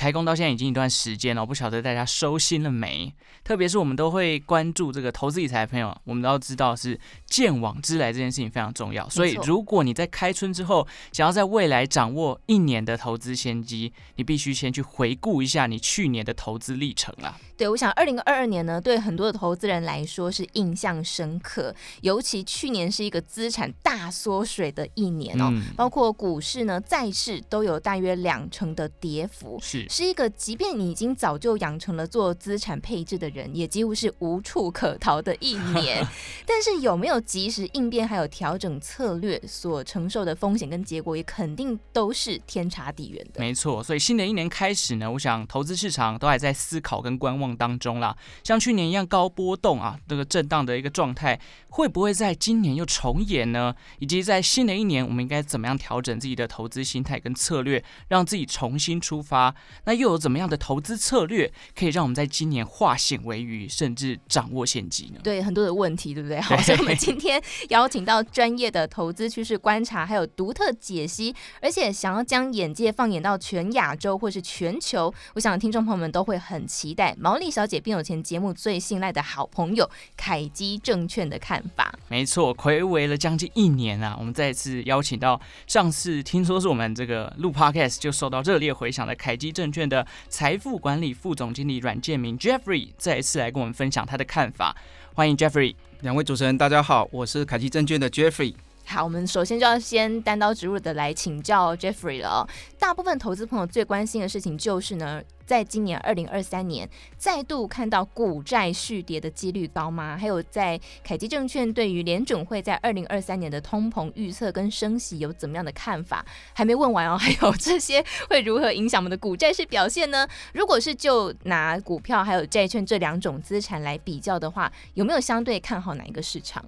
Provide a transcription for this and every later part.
开工到现在已经一段时间了，我不晓得大家收心了没？特别是我们都会关注这个投资理财的朋友，我们都要知道是见往知来这件事情非常重要。所以，如果你在开春之后想要在未来掌握一年的投资先机，你必须先去回顾一下你去年的投资历程啊。对，我想二零二二年呢，对很多的投资人来说是印象深刻，尤其去年是一个资产大缩水的一年哦，嗯、包括股市呢、债市都有大约两成的跌幅。是。是一个，即便你已经早就养成了做资产配置的人，也几乎是无处可逃的一年。但是有没有及时应变，还有调整策略，所承受的风险跟结果，也肯定都是天差地远的。没错，所以新的一年开始呢，我想投资市场都还在思考跟观望当中啦。像去年一样高波动啊，这个震荡的一个状态，会不会在今年又重演呢？以及在新的一年，我们应该怎么样调整自己的投资心态跟策略，让自己重新出发？那又有怎么样的投资策略，可以让我们在今年化险为夷，甚至掌握先机呢？对，很多的问题，对不对？好，所以我们今天邀请到专业的投资趋势观察，还有独特解析，而且想要将眼界放眼到全亚洲或是全球，我想听众朋友们都会很期待《毛利小姐并有钱》节目最信赖的好朋友凯基证券的看法。没错，睽违了将近一年啊，我们再次邀请到上次听说是我们这个录 Podcast 就受到热烈回响的凯基证。券的财富管理副总经理阮建明 Jeffrey 再一次来跟我们分享他的看法，欢迎 Jeffrey。两位主持人，大家好，我是凯基证券的 Jeffrey。好，我们首先就要先单刀直入的来请教 Jeffrey 了。大部分投资朋友最关心的事情就是呢，在今年二零二三年再度看到股债续跌的几率高吗？还有在凯基证券对于联准会在二零二三年的通膨预测跟升息有怎么样的看法？还没问完哦，还有这些会如何影响我们的股债市表现呢？如果是就拿股票还有债券这两种资产来比较的话，有没有相对看好哪一个市场？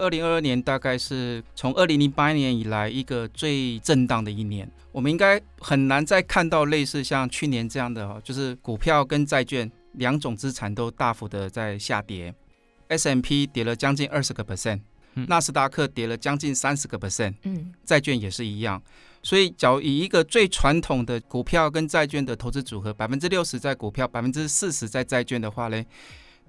二零二二年大概是从二零零八年以来一个最震荡的一年，我们应该很难再看到类似像去年这样的，就是股票跟债券两种资产都大幅的在下跌，S M P 跌了将近二十个 percent，纳斯达克跌了将近三十个 percent，嗯，债券也是一样，所以，假如以一个最传统的股票跟债券的投资组合，百分之六十在股票，百分之四十在债券的话呢？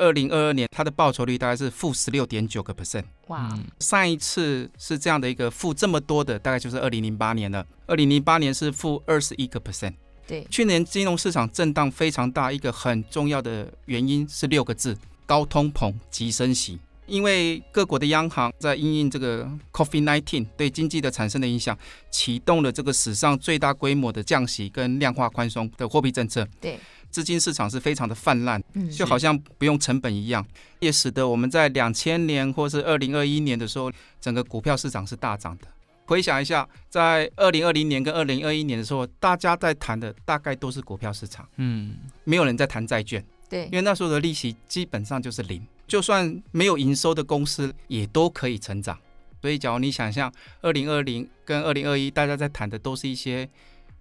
二零二二年，它的报酬率大概是负十六点九个 percent。哇，上一次是这样的一个负这么多的，大概就是二零零八年了。二零零八年是负二十一个 percent。对，去年金融市场震荡非常大，一个很重要的原因是六个字：高通膨、急升息。因为各国的央行在因应这个 COVID-19 对经济的产生的影响，启动了这个史上最大规模的降息跟量化宽松的货币政策。对。资金市场是非常的泛滥，就好像不用成本一样，也使得我们在两千年或是二零二一年的时候，整个股票市场是大涨的。回想一下，在二零二零年跟二零二一年的时候，大家在谈的大概都是股票市场，嗯，没有人在谈债券，对，因为那时候的利息基本上就是零，就算没有营收的公司也都可以成长。所以，假如你想象二零二零跟二零二一，大家在谈的都是一些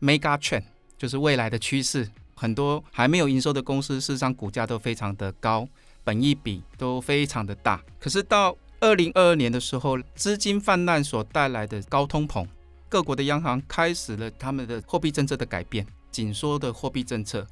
mega trend，就是未来的趋势。很多还没有营收的公司，事实上股价都非常的高，本益比都非常的大。可是到二零二二年的时候，资金泛滥所带来的高通膨，各国的央行开始了他们的货币政策的改变，紧缩的货币政策。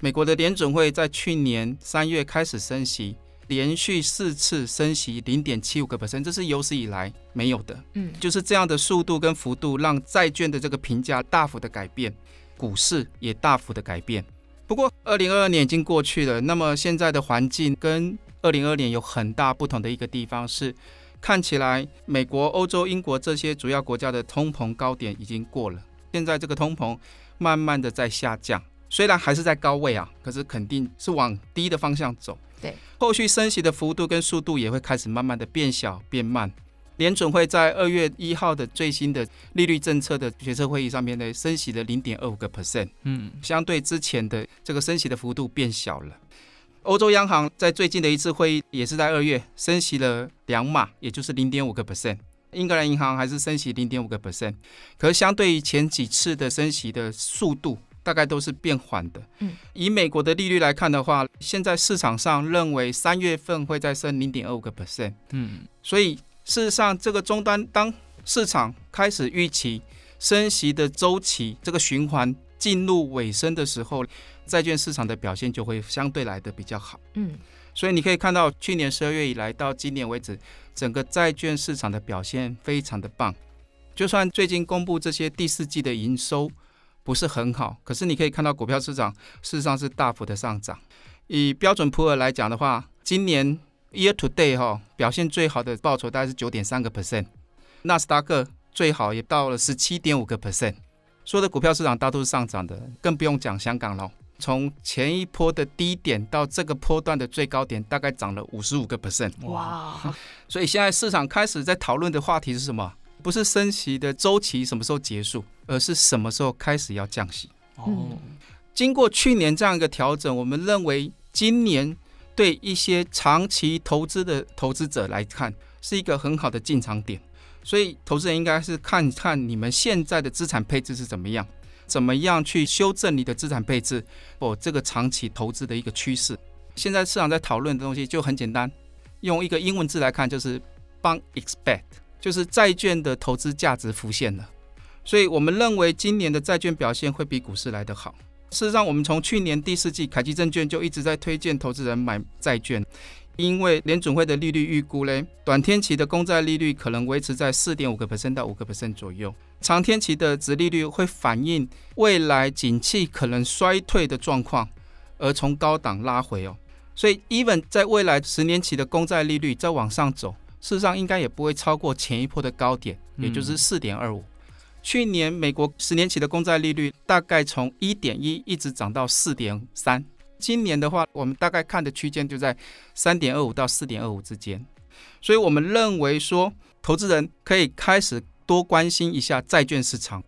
美国的联准会在去年三月开始升息，连续四次升息零点七五个百分，这是有史以来没有的。嗯，就是这样的速度跟幅度，让债券的这个评价大幅的改变。股市也大幅的改变，不过二零二二年已经过去了。那么现在的环境跟二零二二年有很大不同的一个地方是，看起来美国、欧洲、英国这些主要国家的通膨高点已经过了，现在这个通膨慢慢的在下降，虽然还是在高位啊，可是肯定是往低的方向走。对，后续升息的幅度跟速度也会开始慢慢的变小变慢。联准会在二月一号的最新的利率政策的决策会议上面呢，升息了零点二五个 percent，嗯，相对之前的这个升息的幅度变小了。欧洲央行在最近的一次会议也是在二月升息了两码，也就是零点五个 percent。英格兰银行还是升息零点五个 percent，可是相对于前几次的升息的速度，大概都是变缓的。嗯，以美国的利率来看的话，现在市场上认为三月份会再升零点二五个 percent。嗯，所以事实上，这个终端当市场开始预期升息的周期这个循环进入尾声的时候，债券市场的表现就会相对来的比较好。嗯。所以你可以看到，去年十二月以来到今年为止，整个债券市场的表现非常的棒。就算最近公布这些第四季的营收不是很好，可是你可以看到股票市场事实上是大幅的上涨。以标准普尔来讲的话，今年 year to date 哈表现最好的报酬大概是九点三个 percent，纳斯达克最好也到了十七点五个 percent。所有的股票市场大都是上涨的，更不用讲香港了。从前一波的低点到这个波段的最高点，大概涨了五十五个 percent。哇！所以现在市场开始在讨论的话题是什么？不是升息的周期什么时候结束，而是什么时候开始要降息。哦，经过去年这样一个调整，我们认为今年对一些长期投资的投资者来看是一个很好的进场点。所以投资人应该是看看你们现在的资产配置是怎么样。怎么样去修正你的资产配置？哦，这个长期投资的一个趋势。现在市场在讨论的东西就很简单，用一个英文字来看就是 “bond expect”，就是债券的投资价值浮现了。所以我们认为今年的债券表现会比股市来得好。事实上，我们从去年第四季，凯基证券就一直在推荐投资人买债券。因为联准会的利率预估嘞，短天期的公债利率可能维持在四点五个 percent 到五个 percent 左右，长天期的值利率会反映未来景气可能衰退的状况，而从高档拉回哦。所以，even 在未来十年期的公债利率再往上走，事实上应该也不会超过前一波的高点，也就是四点二五。去年美国十年期的公债利率大概从一点一一直涨到四点三。今年的话，我们大概看的区间就在三点二五到四点二五之间，所以我们认为说，投资人可以开始多关心一下债券市场。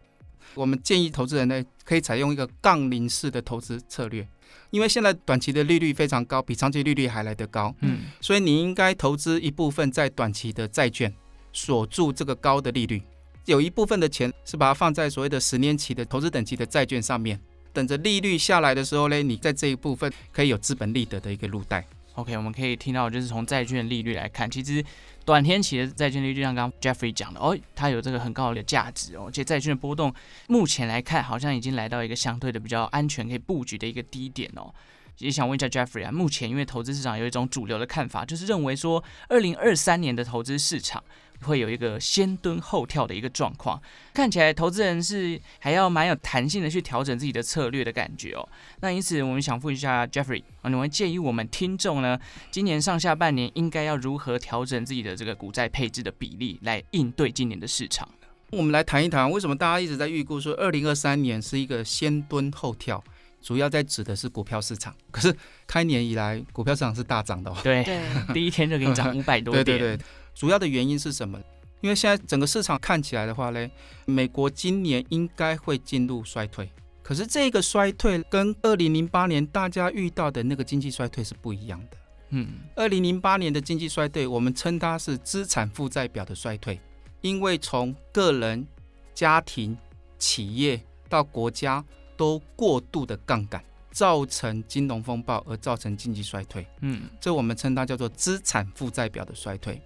我们建议投资人呢，可以采用一个杠铃式的投资策略，因为现在短期的利率非常高，比长期利率还来得高。嗯，所以你应该投资一部分在短期的债券，锁住这个高的利率，有一部分的钱是把它放在所谓的十年期的投资等级的债券上面。等着利率下来的时候呢，你在这一部分可以有资本利得的一个入袋。OK，我们可以听到就是从债券利率来看，其实短天期的债券利率，就像刚刚 Jeffrey 讲的哦，它有这个很高的价值哦，而且债券的波动目前来看好像已经来到一个相对的比较安全可以布局的一个低点哦。也想问一下 Jeffrey 啊，目前因为投资市场有一种主流的看法，就是认为说二零二三年的投资市场。会有一个先蹲后跳的一个状况，看起来投资人是还要蛮有弹性的去调整自己的策略的感觉哦。那因此，我们想问一下 Jeffrey 啊，你们建议我们听众呢，今年上下半年应该要如何调整自己的这个股债配置的比例，来应对今年的市场呢？我们来谈一谈为什么大家一直在预估说二零二三年是一个先蹲后跳，主要在指的是股票市场。可是开年以来，股票市场是大涨的哦。对，第一天就给你涨五百多点。对对对。主要的原因是什么？因为现在整个市场看起来的话呢，美国今年应该会进入衰退。可是这个衰退跟二零零八年大家遇到的那个经济衰退是不一样的。嗯，二零零八年的经济衰退，我们称它是资产负债表的衰退，因为从个人、家庭、企业到国家都过度的杠杆，造成金融风暴而造成经济衰退。嗯，这我们称它叫做资产负债表的衰退。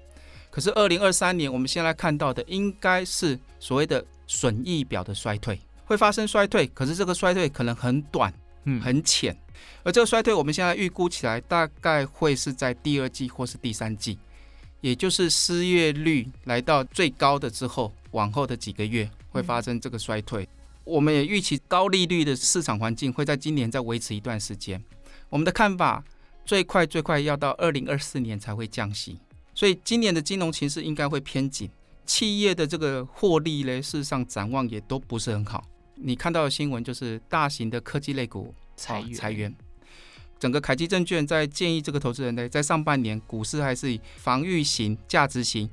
可是，二零二三年我们现在看到的应该是所谓的损益表的衰退，会发生衰退。可是这个衰退可能很短，嗯，很浅。而这个衰退，我们现在预估起来大概会是在第二季或是第三季，也就是失业率来到最高的之后，往后的几个月会发生这个衰退。我们也预期高利率的市场环境会在今年再维持一段时间。我们的看法，最快最快要到二零二四年才会降息。所以今年的金融情势应该会偏紧，企业的这个获利呢，事实上展望也都不是很好。你看到的新闻就是大型的科技类股裁员，裁员。整个凯基证券在建议这个投资人呢，在上半年股市还是以防御型、价值型、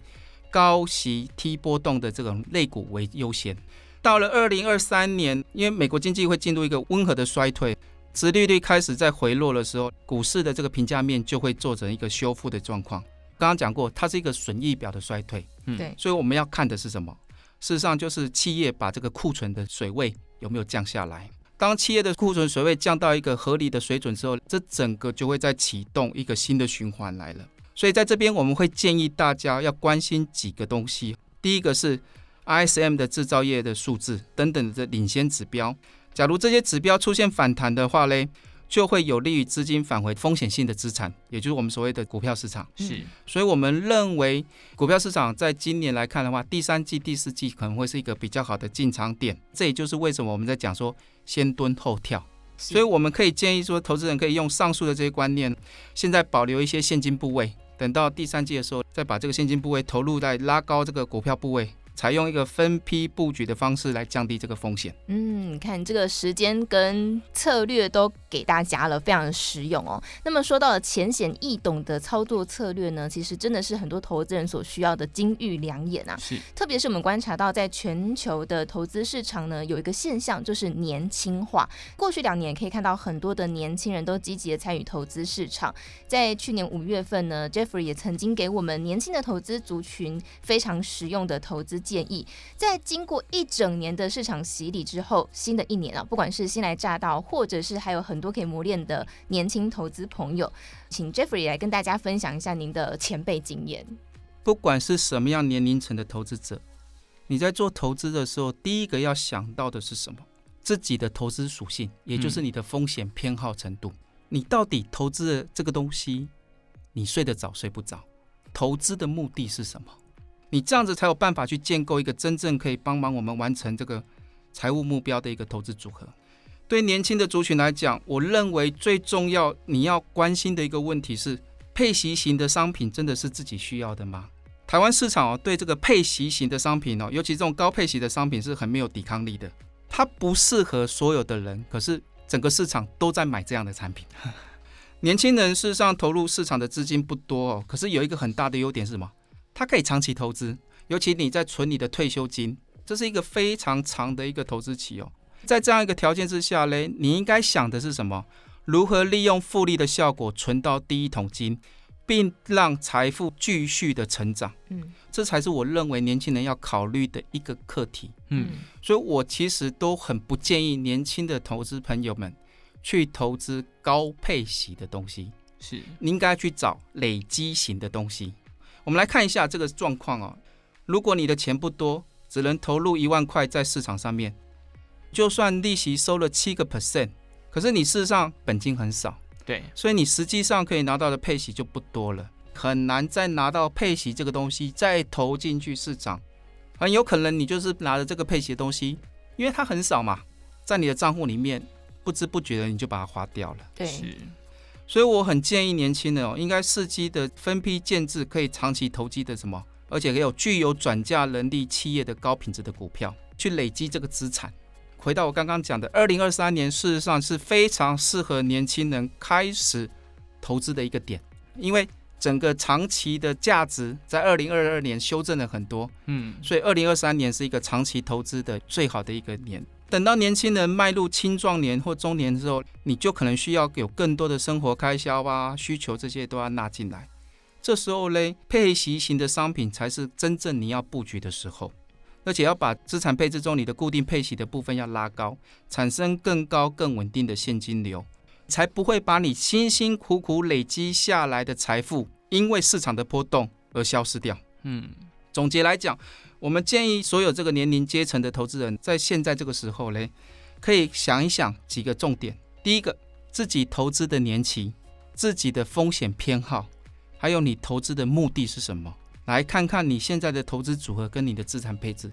高息、低波动的这种类股为优先。到了二零二三年，因为美国经济会进入一个温和的衰退，殖利率开始在回落的时候，股市的这个评价面就会做成一个修复的状况。刚刚讲过，它是一个损益表的衰退。嗯，对，所以我们要看的是什么？事实上，就是企业把这个库存的水位有没有降下来。当企业的库存水位降到一个合理的水准之后，这整个就会再启动一个新的循环来了。所以在这边，我们会建议大家要关心几个东西。第一个是 ISM 的制造业的数字等等的领先指标。假如这些指标出现反弹的话嘞，就会有利于资金返回风险性的资产，也就是我们所谓的股票市场。是，所以我们认为股票市场在今年来看的话，第三季、第四季可能会是一个比较好的进场点。这也就是为什么我们在讲说先蹲后跳。所以我们可以建议说，投资人可以用上述的这些观念，现在保留一些现金部位，等到第三季的时候，再把这个现金部位投入，在拉高这个股票部位。采用一个分批布局的方式来降低这个风险。嗯，你看这个时间跟策略都给大家了，非常的实用哦。那么说到了浅显易懂的操作策略呢，其实真的是很多投资人所需要的金玉良言啊。是，特别是我们观察到，在全球的投资市场呢，有一个现象就是年轻化。过去两年可以看到很多的年轻人都积极的参与投资市场。在去年五月份呢，Jeffrey 也曾经给我们年轻的投资族群非常实用的投资建议，在经过一整年的市场洗礼之后，新的一年啊，不管是新来乍到，或者是还有很多可以磨练的年轻投资朋友，请 Jeffrey 来跟大家分享一下您的前辈经验。不管是什么样年龄层的投资者，你在做投资的时候，第一个要想到的是什么？自己的投资属性，也就是你的风险偏好程度。嗯、你到底投资的这个东西，你睡得早睡不着？投资的目的是什么？你这样子才有办法去建构一个真正可以帮忙我们完成这个财务目标的一个投资组合。对年轻的族群来讲，我认为最重要你要关心的一个问题是：配息型的商品真的是自己需要的吗？台湾市场哦，对这个配息型的商品哦，尤其这种高配息的商品是很没有抵抗力的。它不适合所有的人，可是整个市场都在买这样的产品。年轻人事实上投入市场的资金不多哦，可是有一个很大的优点是什么？它可以长期投资，尤其你在存你的退休金，这是一个非常长的一个投资期哦。在这样一个条件之下嘞，你应该想的是什么？如何利用复利的效果存到第一桶金，并让财富继续的成长。嗯，这才是我认为年轻人要考虑的一个课题。嗯，所以我其实都很不建议年轻的投资朋友们去投资高配息的东西，是你应该去找累积型的东西。我们来看一下这个状况哦。如果你的钱不多，只能投入一万块在市场上面，就算利息收了七个 percent，可是你事实上本金很少，对，所以你实际上可以拿到的配息就不多了，很难再拿到配息这个东西再投进去市场，很有可能你就是拿着这个配息的东西，因为它很少嘛，在你的账户里面不知不觉的你就把它花掉了，对。所以我很建议年轻人哦，应该伺机的分批建制可以长期投机的什么，而且也有具有转嫁能力企业的高品质的股票，去累积这个资产。回到我刚刚讲的，二零二三年事实上是非常适合年轻人开始投资的一个点，因为整个长期的价值在二零二二年修正了很多，嗯，所以二零二三年是一个长期投资的最好的一个年。等到年轻人迈入青壮年或中年之后，你就可能需要有更多的生活开销啊、需求这些都要纳进来。这时候嘞，配息型的商品才是真正你要布局的时候，而且要把资产配置中你的固定配息的部分要拉高，产生更高、更稳定的现金流，才不会把你辛辛苦苦累积下来的财富因为市场的波动而消失掉。嗯，总结来讲。我们建议所有这个年龄阶层的投资人，在现在这个时候呢，可以想一想几个重点。第一个，自己投资的年期、自己的风险偏好，还有你投资的目的是什么？来看看你现在的投资组合跟你的资产配置。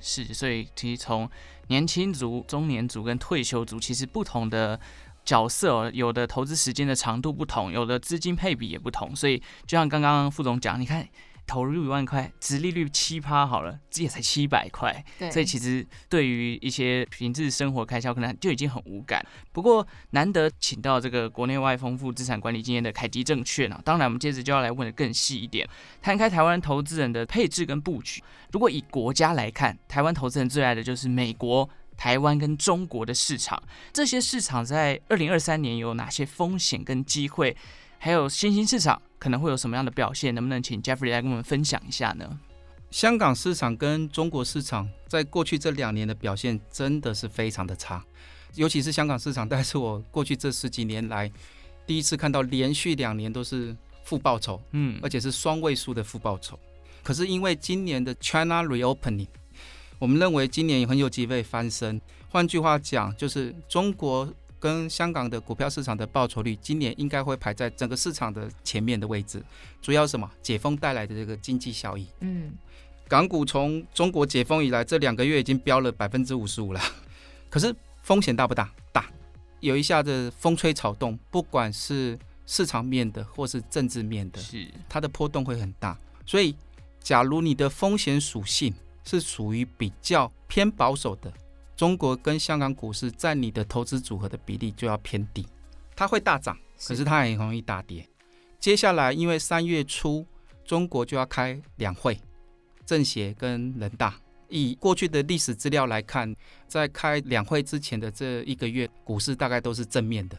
是，所以其实从年轻族、中年族跟退休族，其实不同的角色，有的投资时间的长度不同，有的资金配比也不同。所以就像刚刚副总讲，你看。投入一万块，殖利率七趴好了，这也才七百块，所以其实对于一些平日生活开销，可能就已经很无感。不过难得请到这个国内外丰富资产管理经验的凯基证券啊，当然我们接着就要来问的更细一点，摊开台湾投资人的配置跟布局。如果以国家来看，台湾投资人最爱的就是美国、台湾跟中国的市场，这些市场在二零二三年有哪些风险跟机会？还有新兴市场可能会有什么样的表现？能不能请 Jeffrey 来跟我们分享一下呢？香港市场跟中国市场在过去这两年的表现真的是非常的差，尤其是香港市场，但是我过去这十几年来第一次看到连续两年都是负报酬，嗯，而且是双位数的负报酬。可是因为今年的 China Reopening，我们认为今年也很有机会翻身。换句话讲，就是中国跟香港的股票市场的报酬率，今年应该会排在整个市场的前面的位置。主要什么？解封带来的这个经济效益，嗯。港股从中国解封以来，这两个月已经飙了百分之五十五了。可是风险大不大？大，有一下子风吹草动，不管是市场面的或是政治面的，是它的波动会很大。所以，假如你的风险属性是属于比较偏保守的，中国跟香港股市在你的投资组合的比例就要偏低。它会大涨，可是它也很容易大跌。接下来，因为三月初中国就要开两会。政协跟人大，以过去的历史资料来看，在开两会之前的这一个月，股市大概都是正面的。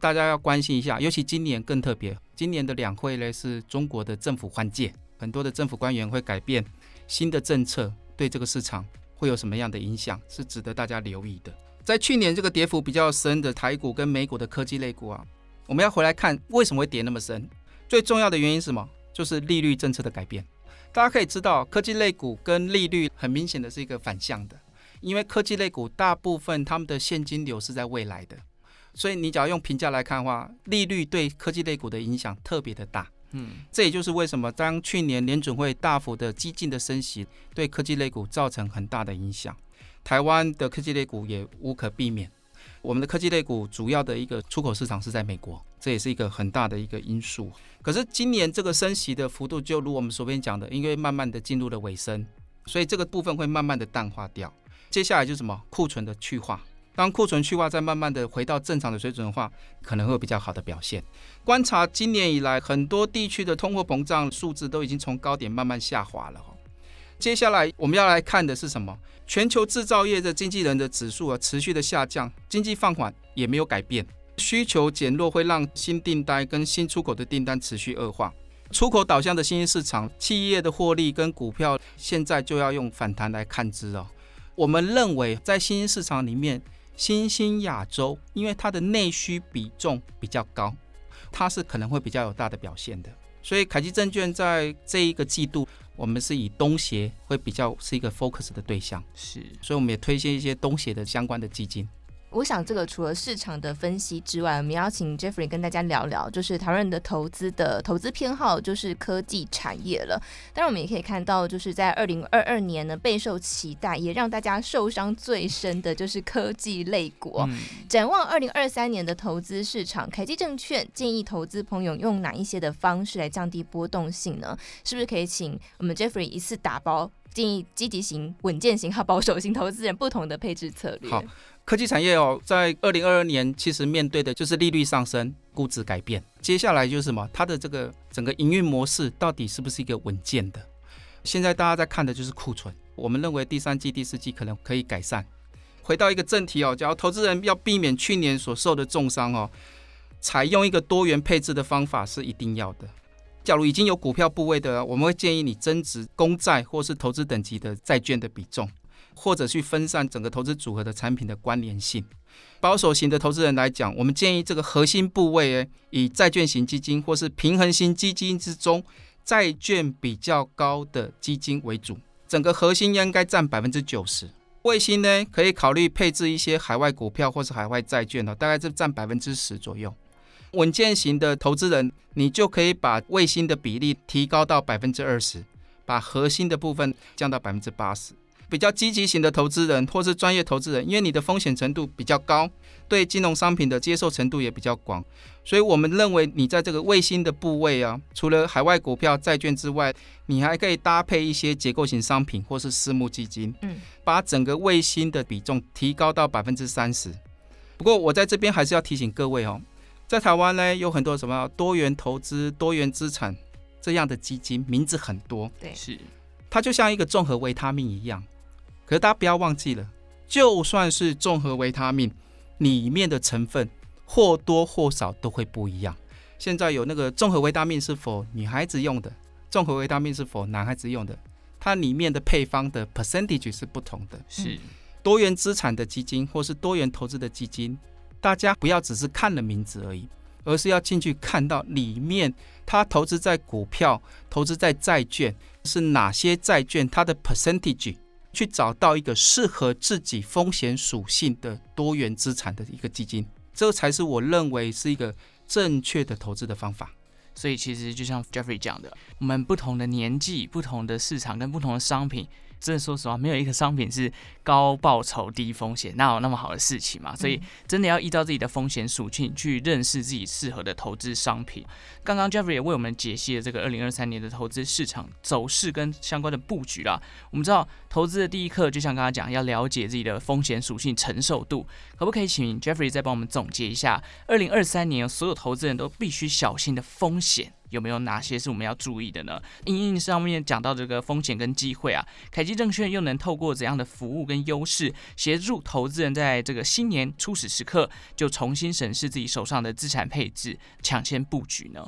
大家要关心一下，尤其今年更特别。今年的两会呢，是中国的政府换届，很多的政府官员会改变新的政策，对这个市场会有什么样的影响，是值得大家留意的。在去年这个跌幅比较深的台股跟美股的科技类股啊，我们要回来看为什么会跌那么深。最重要的原因是什么？就是利率政策的改变。大家可以知道，科技类股跟利率很明显的是一个反向的，因为科技类股大部分他们的现金流是在未来的，所以你只要用评价来看的话，利率对科技类股的影响特别的大。嗯，这也就是为什么当去年联准会大幅的激进的升息，对科技类股造成很大的影响，台湾的科技类股也无可避免。我们的科技类股主要的一个出口市场是在美国，这也是一个很大的一个因素。可是今年这个升息的幅度，就如我们所边讲的，因为慢慢的进入了尾声，所以这个部分会慢慢的淡化掉。接下来就是什么？库存的去化。当库存去化再慢慢的回到正常的水准的话，可能会有比较好的表现。观察今年以来，很多地区的通货膨胀数字都已经从高点慢慢下滑了。接下来我们要来看的是什么？全球制造业的经纪人的指数啊，持续的下降，经济放缓也没有改变，需求减弱会让新订单跟新出口的订单持续恶化。出口导向的新兴市场，企业的获利跟股票现在就要用反弹来看之哦。我们认为在新兴市场里面，新兴亚洲因为它的内需比重比较高，它是可能会比较有大的表现的。所以凯基证券在这一个季度。我们是以东协会比较是一个 focus 的对象，是，所以我们也推荐一些东协的相关的基金。我想，这个除了市场的分析之外，我们邀请 Jeffrey 跟大家聊聊，就是台湾人的投资的投资偏好就是科技产业了。当然，我们也可以看到，就是在二零二二年呢，备受期待，也让大家受伤最深的就是科技类股。嗯、展望二零二三年的投资市场，凯基证券建议投资朋友用哪一些的方式来降低波动性呢？是不是可以请我们 Jeffrey 一次打包，建议积极型、稳健型和保守型投资人不同的配置策略？好。科技产业哦，在二零二二年其实面对的就是利率上升、估值改变。接下来就是什么？它的这个整个营运模式到底是不是一个稳健的？现在大家在看的就是库存。我们认为第三季、第四季可能可以改善。回到一个正题哦，假如投资人要避免去年所受的重伤哦，采用一个多元配置的方法是一定要的。假如已经有股票部位的，我们会建议你增值公债或是投资等级的债券的比重。或者去分散整个投资组合的产品的关联性。保守型的投资人来讲，我们建议这个核心部位以债券型基金或是平衡型基金之中债券比较高的基金为主，整个核心应该占百分之九十。卫星呢，可以考虑配置一些海外股票或是海外债券哦，大概是占百分之十左右。稳健型的投资人，你就可以把卫星的比例提高到百分之二十，把核心的部分降到百分之八十。比较积极型的投资人或是专业投资人，因为你的风险程度比较高，对金融商品的接受程度也比较广，所以我们认为你在这个卫星的部位啊，除了海外股票、债券之外，你还可以搭配一些结构型商品或是私募基金，嗯，把整个卫星的比重提高到百分之三十。不过我在这边还是要提醒各位哦，在台湾呢，有很多什么多元投资、多元资产这样的基金，名字很多，对，是，它就像一个综合维他命一样。可是大家不要忘记了，就算是综合维他命，里面的成分或多或少都会不一样。现在有那个综合维他命是否女孩子用的，综合维他命是否男孩子用的，它里面的配方的 percentage 是不同的。是多元资产的基金或是多元投资的基金，大家不要只是看了名字而已，而是要进去看到里面它投资在股票、投资在债券是哪些债券，它的 percentage。去找到一个适合自己风险属性的多元资产的一个基金，这才是我认为是一个正确的投资的方法。所以其实就像 Jeffrey 讲的，我们不同的年纪、不同的市场跟不同的商品。真的说实话，没有一个商品是高报酬低风险，哪有那么好的事情嘛？所以真的要依照自己的风险属性去认识自己适合的投资商品。刚刚 Jeffrey 也为我们解析了这个二零二三年的投资市场走势跟相关的布局啦。我们知道投资的第一课，就像刚刚讲，要了解自己的风险属性承受度。可不可以请 Jeffrey 再帮我们总结一下，二零二三年所有投资人都必须小心的风险？有没有哪些是我们要注意的呢？因应上面讲到这个风险跟机会啊，凯基证券又能透过怎样的服务跟优势，协助投资人在这个新年初始时刻就重新审视自己手上的资产配置，抢先布局呢？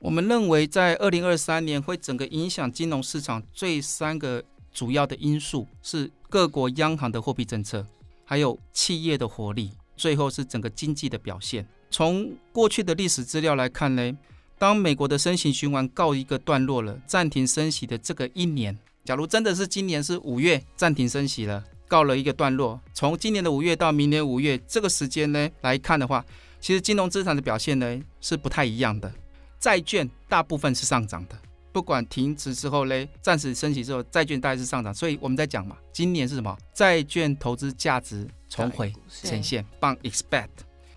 我们认为，在二零二三年会整个影响金融市场最三个主要的因素是各国央行的货币政策，还有企业的活力，最后是整个经济的表现。从过去的历史资料来看呢，当美国的升息循环告一个段落了，暂停升息的这个一年，假如真的是今年是五月暂停升息了，告了一个段落，从今年的五月到明年五月这个时间呢来看的话，其实金融资产的表现呢是不太一样的。债券大部分是上涨的，不管停止之后呢，暂时升息之后，债券大概是上涨。所以我们在讲嘛，今年是什么？债券投资价值重回呈现，棒 expect，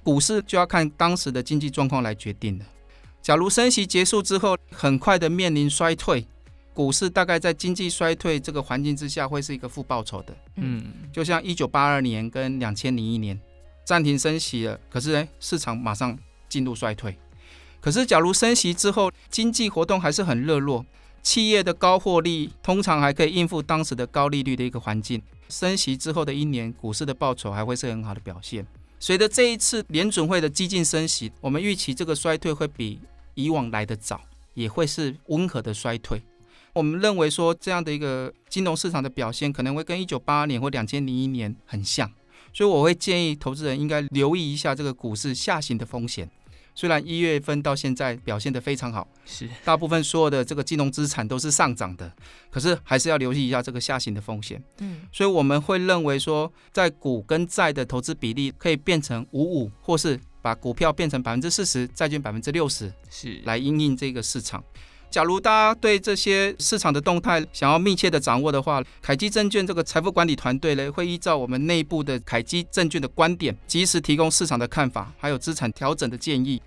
股市就要看当时的经济状况来决定的。假如升息结束之后，很快的面临衰退，股市大概在经济衰退这个环境之下，会是一个负报酬的。嗯，就像一九八二年跟两千零一年暂停升息了，可是呢，市场马上进入衰退。可是假如升息之后，经济活动还是很热络，企业的高获利通常还可以应付当时的高利率的一个环境，升息之后的一年，股市的报酬还会是很好的表现。随着这一次联准会的激进升息，我们预期这个衰退会比以往来得早，也会是温和的衰退。我们认为说，这样的一个金融市场的表现可能会跟一九八二年或两千零一年很像，所以我会建议投资人应该留意一下这个股市下行的风险。虽然一月份到现在表现得非常好，是大部分所有的这个金融资产都是上涨的，可是还是要留意一下这个下行的风险。嗯，所以我们会认为说，在股跟债的投资比例可以变成五五，或是。把股票变成百分之四十，债券百分之六十，是来应应这个市场。假如大家对这些市场的动态想要密切的掌握的话，凯基证券这个财富管理团队呢，会依照我们内部的凯基证券的观点，及时提供市场的看法，还有资产调整的建议。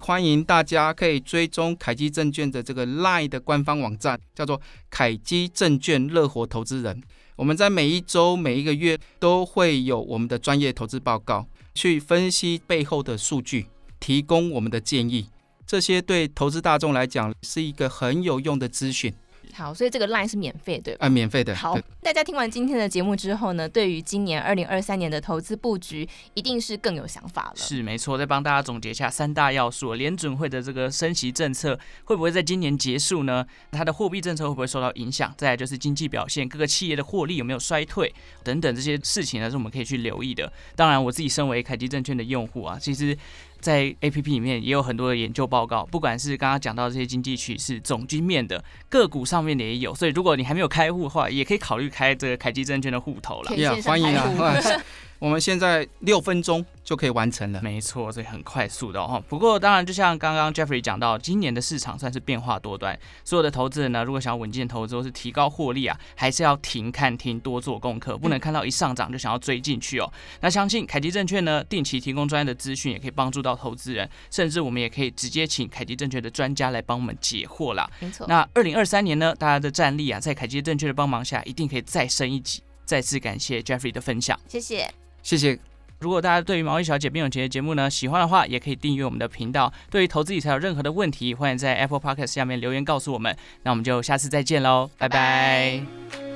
欢迎大家可以追踪凯基证券的这个 LINE 的官方网站，叫做凯基证券乐活投资人。我们在每一周、每一个月都会有我们的专业投资报告。去分析背后的数据，提供我们的建议，这些对投资大众来讲是一个很有用的资讯。好，所以这个 line 是免费对吧？啊，免费的。好，大家听完今天的节目之后呢，对于今年二零二三年的投资布局，一定是更有想法了。是没错，再帮大家总结一下三大要素：联准会的这个升息政策会不会在今年结束呢？它的货币政策会不会受到影响？再来就是经济表现，各个企业的获利有没有衰退等等这些事情呢，是我们可以去留意的。当然，我自己身为凯基证券的用户啊，其实。在 APP 里面也有很多的研究报告，不管是刚刚讲到这些经济趋势、总经面的个股上面的也有，所以如果你还没有开户的话，也可以考虑开这个凯基证券的户头了。Yeah, 欢迎啊！我们现在六分钟就可以完成了，没错，所以很快速的哦。不过当然，就像刚刚 Jeffrey 讲到，今年的市场算是变化多端，所有的投资人呢，如果想要稳健投资或是提高获利啊，还是要停看听，多做功课，不能看到一上涨就想要追进去哦。那相信凯基证券呢，定期提供专业的资讯，也可以帮助到投资人，甚至我们也可以直接请凯基证券的专家来帮我们解惑啦。没错。那二零二三年呢，大家的战力啊，在凯基证券的帮忙下，一定可以再升一级。再次感谢 Jeffrey 的分享，谢谢，谢谢。如果大家对于毛衣小姐变有钱的节目呢，喜欢的话，也可以订阅我们的频道。对于投资理财有任何的问题，欢迎在 Apple Podcast 下面留言告诉我们。那我们就下次再见喽，拜拜。